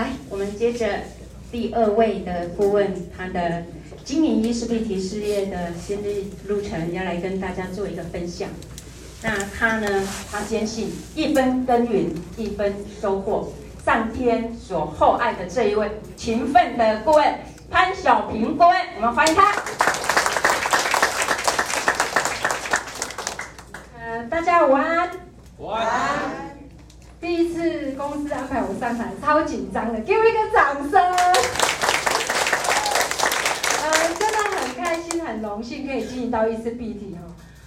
来，我们接着第二位的顾问，他的经营伊丝碧媞事业的心路路程，要来跟大家做一个分享。那他呢，他坚信一分耕耘一分收获，上天所厚爱的这一位勤奋的顾问潘小平顾问，我们欢迎他。呃，大家午安。午安。第一次公司安排我上台，超紧张的，给我一个掌声。呃，真的很开心，很荣幸可以经营到伊丝碧媞哈。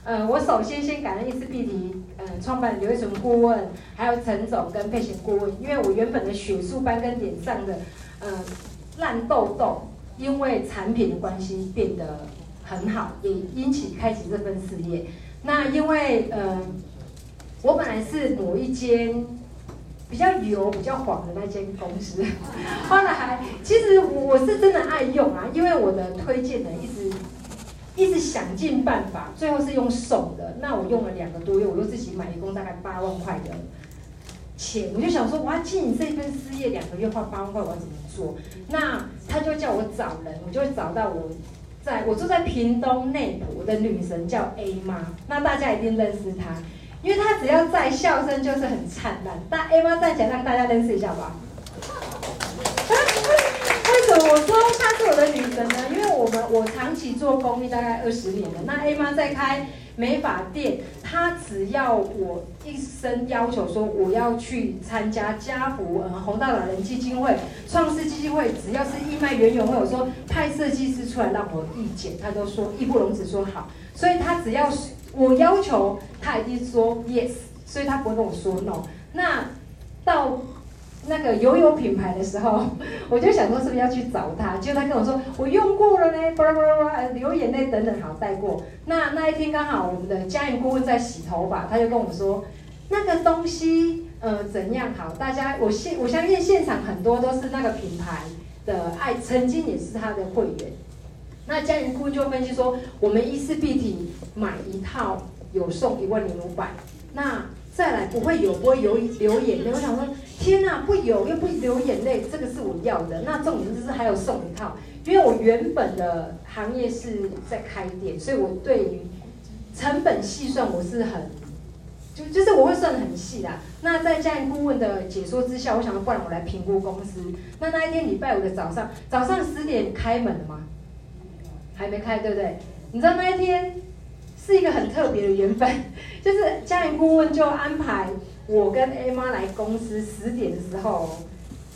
呃，我首先先感恩伊丝碧媞，呃，创办刘一纯顾问，还有陈总跟佩娴顾问，因为我原本的血素斑跟脸上的呃烂痘痘，因为产品的关系变得很好，也因此开启这份事业。那因为呃，我本来是某一间。比较油、比较黄的那间公司，后来其实我是真的爱用啊，因为我的推荐人一直一直想尽办法，最后是用手的。那我用了两个多月，我又自己买一共大概八万块的钱，我就想说，我要经营这份事业，两个月花八万块，我要怎么做？那他就叫我找人，我就会找到我在我住在屏东内埔，的女神叫 A 妈，那大家一定认识她。因为他只要在笑声就是很灿烂，大 A 妈站起来让大家认识一下吧。为什么我说她是我的女神呢？因为我们我长期做公益大概二十年了，那 A 妈在开美发店，她只要我一声要求说我要去参加家福呃弘道老人基金会、创世基金会，只要是义卖园游会，我说派设计师出来让我意见，她都说义不容辞说好，所以她只要是。我要求他一定说 yes，所以他不会跟我说 no。那到那个油油品牌的时候，我就想说是不是要去找他？结果他跟我说我用过了呢，巴拉巴拉巴拉，流眼泪等等，好带过。那那一天刚好我们的家营顾问在洗头发，他就跟我说那个东西呃怎样好？大家我现我相信现场很多都是那个品牌的爱，曾经也是他的会员。那家营顾问就分析说，我们伊丝碧体买一套有送一万零五百，那再来不会有不会有流眼泪。我想说，天哪，不有又不流眼泪，这个是我要的。那重点就是还有送一套，因为我原本的行业是在开店，所以我对于成本细算我是很，就就是我会算得很细的。那在家营顾问的解说之下，我想说，不然我来评估公司。那那一天礼拜五的早上，早上十点开门了嘛？还没开，对不对？你知道那一天是一个很特别的缘分，就是家营顾问就安排我跟 A 妈来公司十点的时候，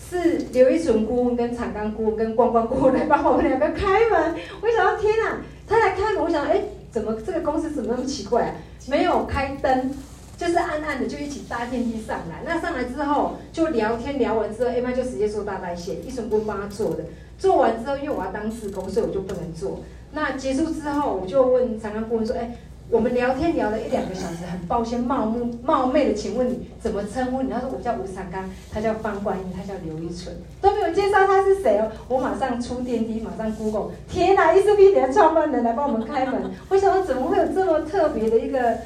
是刘一纯顾问跟长刚顾问跟光光顾问来帮我们两个开门。我想到天啊，他来开门，我想哎，怎么这个公司怎么那么奇怪啊？没有开灯，就是暗暗的，就一起搭电梯上来。那上来之后就聊天，聊完之后，A 妈就直接做大代谢，一纯顾问帮他做的。做完之后，因为我要当志工，所以我就不能做。那结束之后，我就问长刚顾问说：“哎，我们聊天聊了一两个小时，很抱歉冒昧冒昧的，请问你怎么称呼你？”他说：“我叫吴长刚，他叫方冠英，他叫刘一纯，都没有介绍他是谁哦。”我马上出电梯，马上 Google，天哪，伊丝碧媞的创办人来帮我们开门。我想说，怎么会有这么特别的一个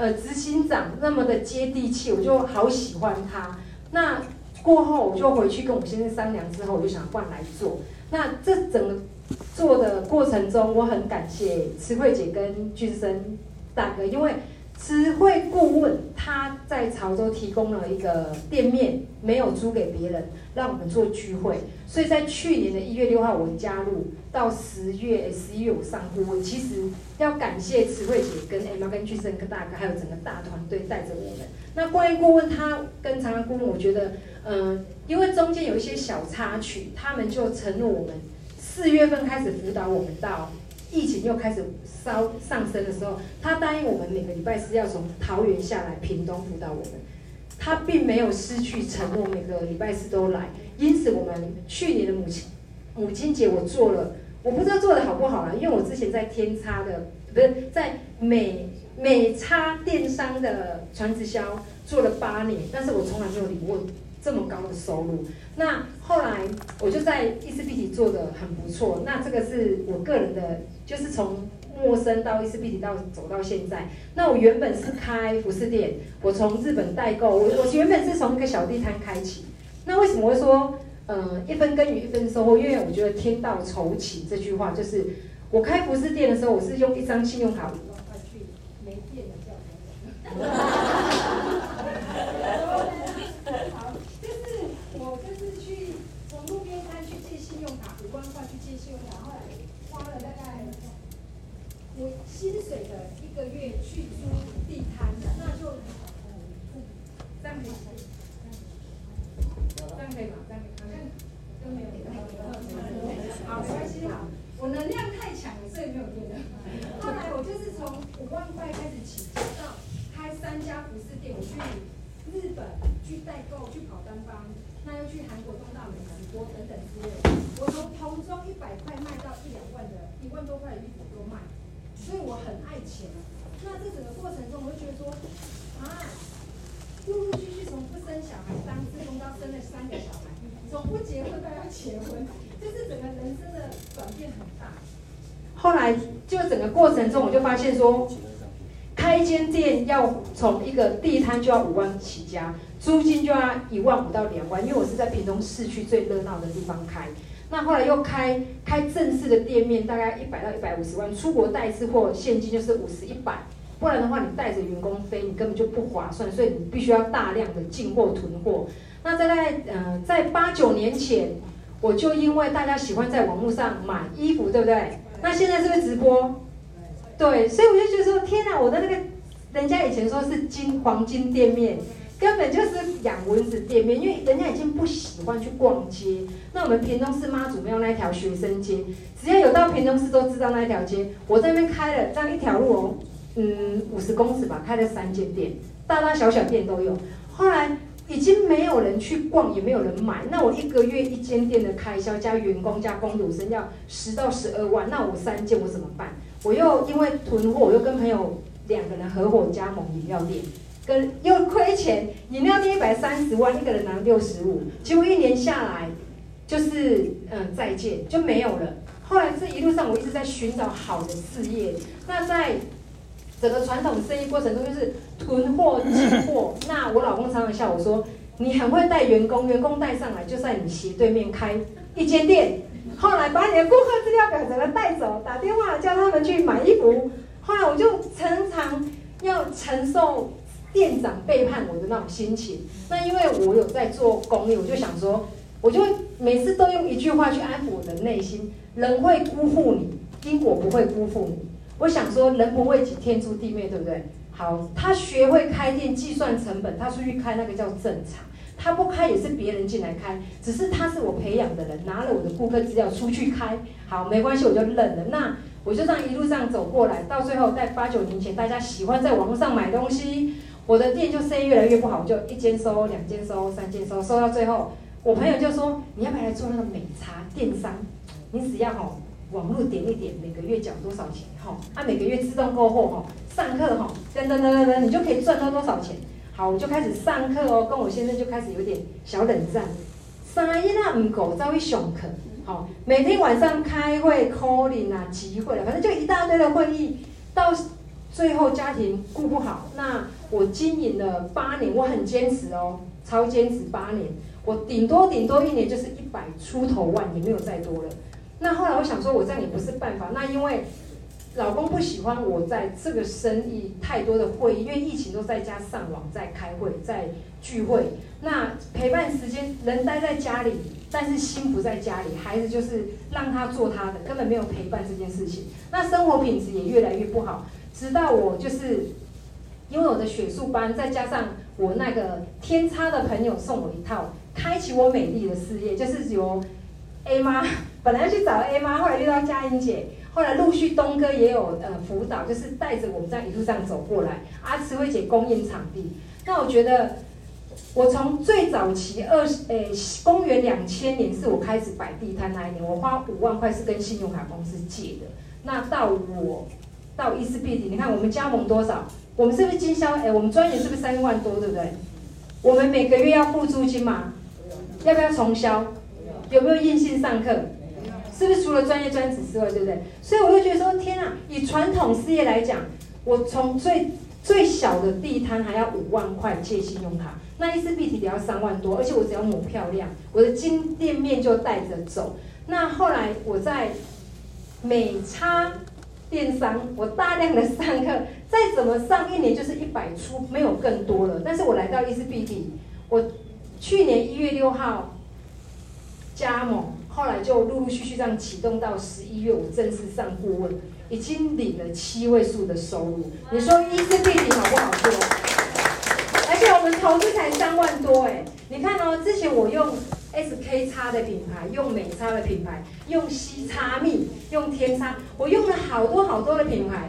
呃执行长，那么的接地气，我就好喜欢他。那。过后我就回去跟我先生商量，之后我就想换来做。那这整个做的过程中，我很感谢慈惠姐跟俊生大哥，因为词汇顾问他在潮州提供了一个店面，没有租给别人，让我们做聚会。所以在去年的一月六号我加入，到十月十一月我上顾问。其实要感谢慈惠姐跟 Emma 跟俊生跟大哥，还有整个大团队带着我们。那关于顾问他跟长安顾问，我觉得。嗯，因为中间有一些小插曲，他们就承诺我们四月份开始辅导我们，到疫情又开始烧上升的时候，他答应我们每个礼拜四要从桃园下来屏东辅导我们，他并没有失去承诺，每个礼拜四都来。因此，我们去年的母亲母亲节我做了，我不知道做得好不好啦，因为我之前在天差的不是在美美差电商的传直销做了八年，但是我从来没有领过。这么高的收入，那后来我就在伊丝碧媞做的很不错。那这个是我个人的，就是从陌生到伊丝碧媞到走到现在。那我原本是开服饰店，我从日本代购，我我原本是从一个小地摊开启。那为什么会说，呃，一分耕耘一分收获，因为我觉得天道酬勤这句话，就是我开服饰店的时候，我是用一张信用卡五万块去没电的叫 朋友。好，就是我就是去从路边摊去借信用卡，五万块去借信用卡，后来花了大概我薪水的一个月去租地摊，那就这样可以。这样可以吗？这样好像都没有电。好，没关系，好。我能量太强了，所以没有电了。后来我就是从五万块开始起家，到开三家服饰店，我去日本去代购，去跑单帮，那又去韩国东大门直播等等之类。我从童装一百块卖到一两万的，一万多块的衣服都卖，所以我很爱钱。那这整个过程中，我就觉得说，啊。陆陆续续从不生小孩当志工到生了三个小孩，从不结婚到要结婚，就是整个人生的转变很大。后来就整个过程中，我就发现说，开一间店要从一个地摊就要五万起家，租金就要一万五到两万，因为我是在屏东市区最热闹的地方开。那后来又开开正式的店面，大概一百到一百五十万，出国带一次货现金就是五十一百。不然的话，你带着员工飞，你根本就不划算，所以你必须要大量的进货囤货。那在在呃，在八九年前，我就因为大家喜欢在网络上买衣服，对不对？那现在是不是直播？对，所以我就觉得说，天哪，我的那个人家以前说是金黄金店面，根本就是养蚊子店面，因为人家已经不喜欢去逛街。那我们屏东市妈祖庙那一条学生街，只要有到屏东市都知道那一条街，我在那边开了这样一条路哦。嗯，五十公尺吧，开了三间店，大大小小店都有。后来已经没有人去逛，也没有人买。那我一个月一间店的开销加员工加工读生要十到十二万，那我三间我怎么办？我又因为囤货，我又跟朋友两个人合伙加盟饮料店，跟又亏钱，饮料店一百三十万，一个人拿六十五，结果一年下来就是嗯再见就没有了。后来这一路上我一直在寻找好的事业，那在。整个传统生意过程中就是囤货进货，那我老公常常笑我说，你很会带员工，员工带上来就在你斜对面开一间店，后来把你的顾客资料表整个带走，打电话叫他们去买衣服，后来我就常常要承受店长背叛我的那种心情。那因为我有在做公益，我就想说，我就每次都用一句话去安抚我的内心：人会辜负你，因果不会辜负你。我想说，人不为己，天诛地灭，对不对？好，他学会开店计算成本，他出去开那个叫正常。他不开也是别人进来开，只是他是我培养的人，拿了我的顾客资料出去开。好，没关系，我就认了。那我就这样一路上走过来，到最后在八九年前，大家喜欢在网络上买东西，我的店就生意越来越不好，我就一间收，两间收，三间收，收到最后，我朋友就说：“你要不要来做那个美茶电商？你只要吼。”网络点一点，每个月缴多少钱？哈，啊，每个月自动购货，哈，上课，哈，等等等等等，你就可以赚到多少钱？好，我就开始上课哦，跟我先生就开始有点小冷战。三一那唔够，稍微上课，好，每天晚上开会、calling 啊、集会，反正就一大堆的会议，到最后家庭顾不好。那我经营了八年，我很坚持哦，超坚持八年，我顶多顶多一年就是一百出头万，也没有再多了。那后来我想说，我这样也不是办法。那因为老公不喜欢我在这个生意太多的会议，因为疫情都在家上网在开会在聚会。那陪伴时间人待在家里，但是心不在家里，孩子就是让他做他的，根本没有陪伴这件事情。那生活品质也越来越不好。直到我就是因为我的学术班，再加上我那个天差的朋友送我一套，开启我美丽的事业，就是由 A 妈。本来要去找 A 妈，后来遇到佳音姐，后来陆续东哥也有呃辅导，就是带着我们在一路上走过来。阿慈慧姐供应场地，那我觉得我从最早期二十诶公元两千年是我开始摆地摊那一年，我花五万块是跟信用卡公司借的。那到我到伊丝碧媞，你看我们加盟多少？我们是不是经销？诶，我们专员是不是三万多，对不对？我们每个月要付租金吗？要不要重销？有没有硬性上课？是不是除了专业专职之外，对不对？所以我就觉得说，天啊！以传统事业来讲，我从最最小的地摊还要五万块借信用卡，那伊丝碧媞只要三万多，而且我只要抹漂亮，我的金店面就带着走。那后来我在美差电商，我大量的上课，再怎么上一年 就是一百出，没有更多了。但是我来到伊丝碧媞，我去年一月六号加盟，后来就陆陆续续这样启动到十一月，我正式上顾问，已经领了七位数的收入。你说伊丝碧媞好不好做？而且我们投资才三万多哎，你看哦，之前我用。SK 叉的品牌，用美差的品牌，用西叉蜜，用天差，我用了好多好多的品牌。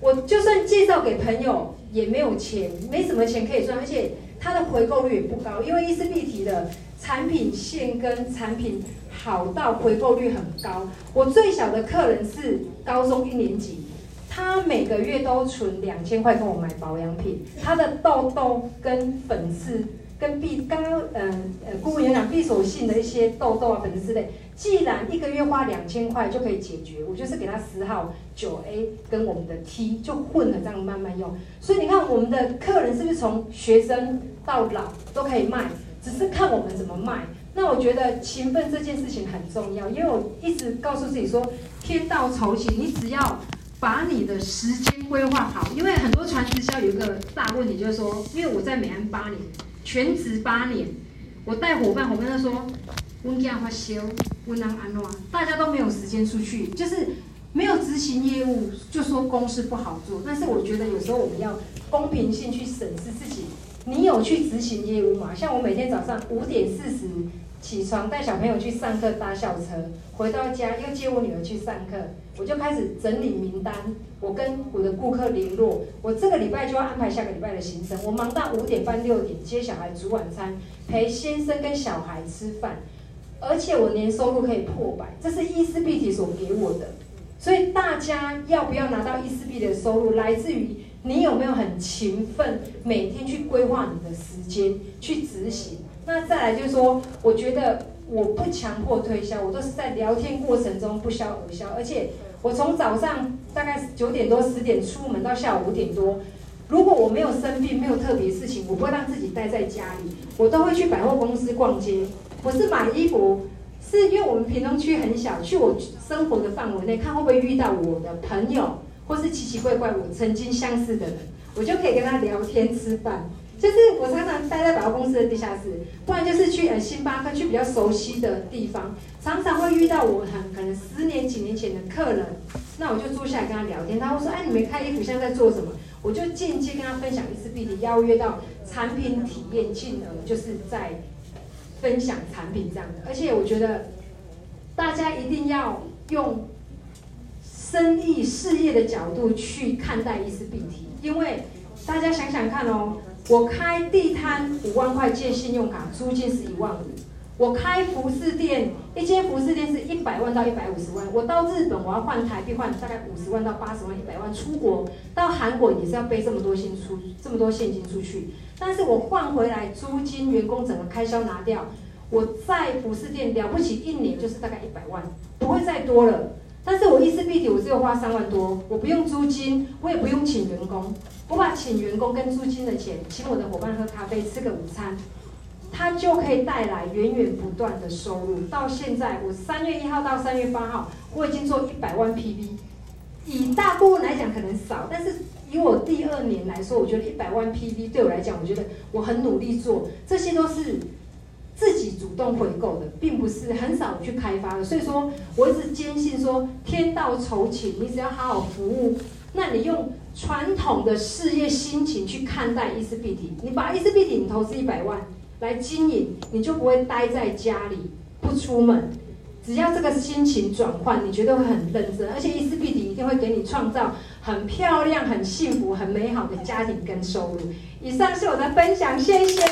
我就算介绍给朋友，也没有钱，没什么钱可以赚，而且它的回购率也不高，因为伊丝碧媞的产品线跟产品好到回购率很高。我最小的客人是高中一年级，他每个月都存两千块跟我买保养品，他的痘痘跟粉刺。跟闭刚刚嗯呃顾问有讲闭锁性的一些痘痘啊粉丝之类，既然一个月花两千块就可以解决，我就是给他十号九 A 跟我们的 T 就混了这样慢慢用，所以你看我们的客人是不是从学生到老都可以卖，只是看我们怎么卖。那我觉得勤奋这件事情很重要，因为我一直告诉自己说，天道酬勤，你只要把你的时间规划好，因为很多传直销有一个大问题就是说，因为我在美安八年。全职八年，我带伙伴，伙伴他说，温家发烧，温囊安诺，大家都没有时间出去，就是没有执行业务，就说公司不好做。但是我觉得有时候我们要公平性去审视自己，你有去执行业务吗？像我每天早上五点四十起床，带小朋友去上课搭校车，回到家又接我女儿去上课，我就开始整理名单。我跟我的顾客联络，我这个礼拜就要安排下个礼拜的行程。我忙到五点半六点接小孩煮晚餐，陪先生跟小孩吃饭，而且我年收入可以破百，这是伊丝碧媞所给我的。所以大家要不要拿到伊丝碧媞的收入，来自于你有没有很勤奋，每天去规划你的时间去执行。那再来就是说，我觉得我不强迫推销，我都是在聊天过程中不销而销，而且。我从早上大概九点多十点出门到下午五点多，如果我没有生病，没有特别事情，我不会让自己待在家里，我都会去百货公司逛街。我是买衣服，是因为我们屏东区很小，去我生活的范围内，看会不会遇到我的朋友，或是奇奇怪怪我曾经相识的人，我就可以跟他聊天吃饭。就是我常常待在百货公司的地下室，不然就是去呃星巴克，去比较熟悉的地方，常常会遇到我很可能十年几年前的客人，那我就坐下来跟他聊天，他会说，哎，你没开衣服，现在在做什么？我就间接跟他分享一次 B 的，邀约到产品体验，进而就是在分享产品这样的。而且我觉得大家一定要用生意事业的角度去看待伊丝碧媞，因为大家想想看哦。我开地摊五万块借信用卡，租金是一万五。我开服饰店，一间服饰店是一百万到一百五十万。我到日本，我要换台币换大概五十万到八十万，一百万。出国到韩国也是要背这么多现出这么多现金出去。但是我换回来租金、员工整个开销拿掉，我在服饰店了不起一年就是大概一百万，不会再多了。但是我伊丝碧媞，我只有花三万多，我不用租金，我也不用请员工。我把请员工跟租金的钱，请我的伙伴喝咖啡、吃个午餐，它就可以带来源源不断的收入。到现在，我三月一号到三月八号，我已经做一百万 PV。以大部分来讲可能少，但是以我第二年来说，我觉得一百万 PV 对我来讲，我觉得我很努力做，这些都是自己主动回购的，并不是很少去开发的。所以说，我一直坚信说，天道酬勤，你只要好好服务，那你用。传统的事业心情去看待伊丝碧媞，你把伊丝碧媞你投资一百万来经营，你就不会待在家里不出门。只要这个心情转换，你绝对会很认真，而且伊丝碧媞一定会给你创造很漂亮、很幸福、很美好的家庭跟收入。以上是我的分享，谢谢。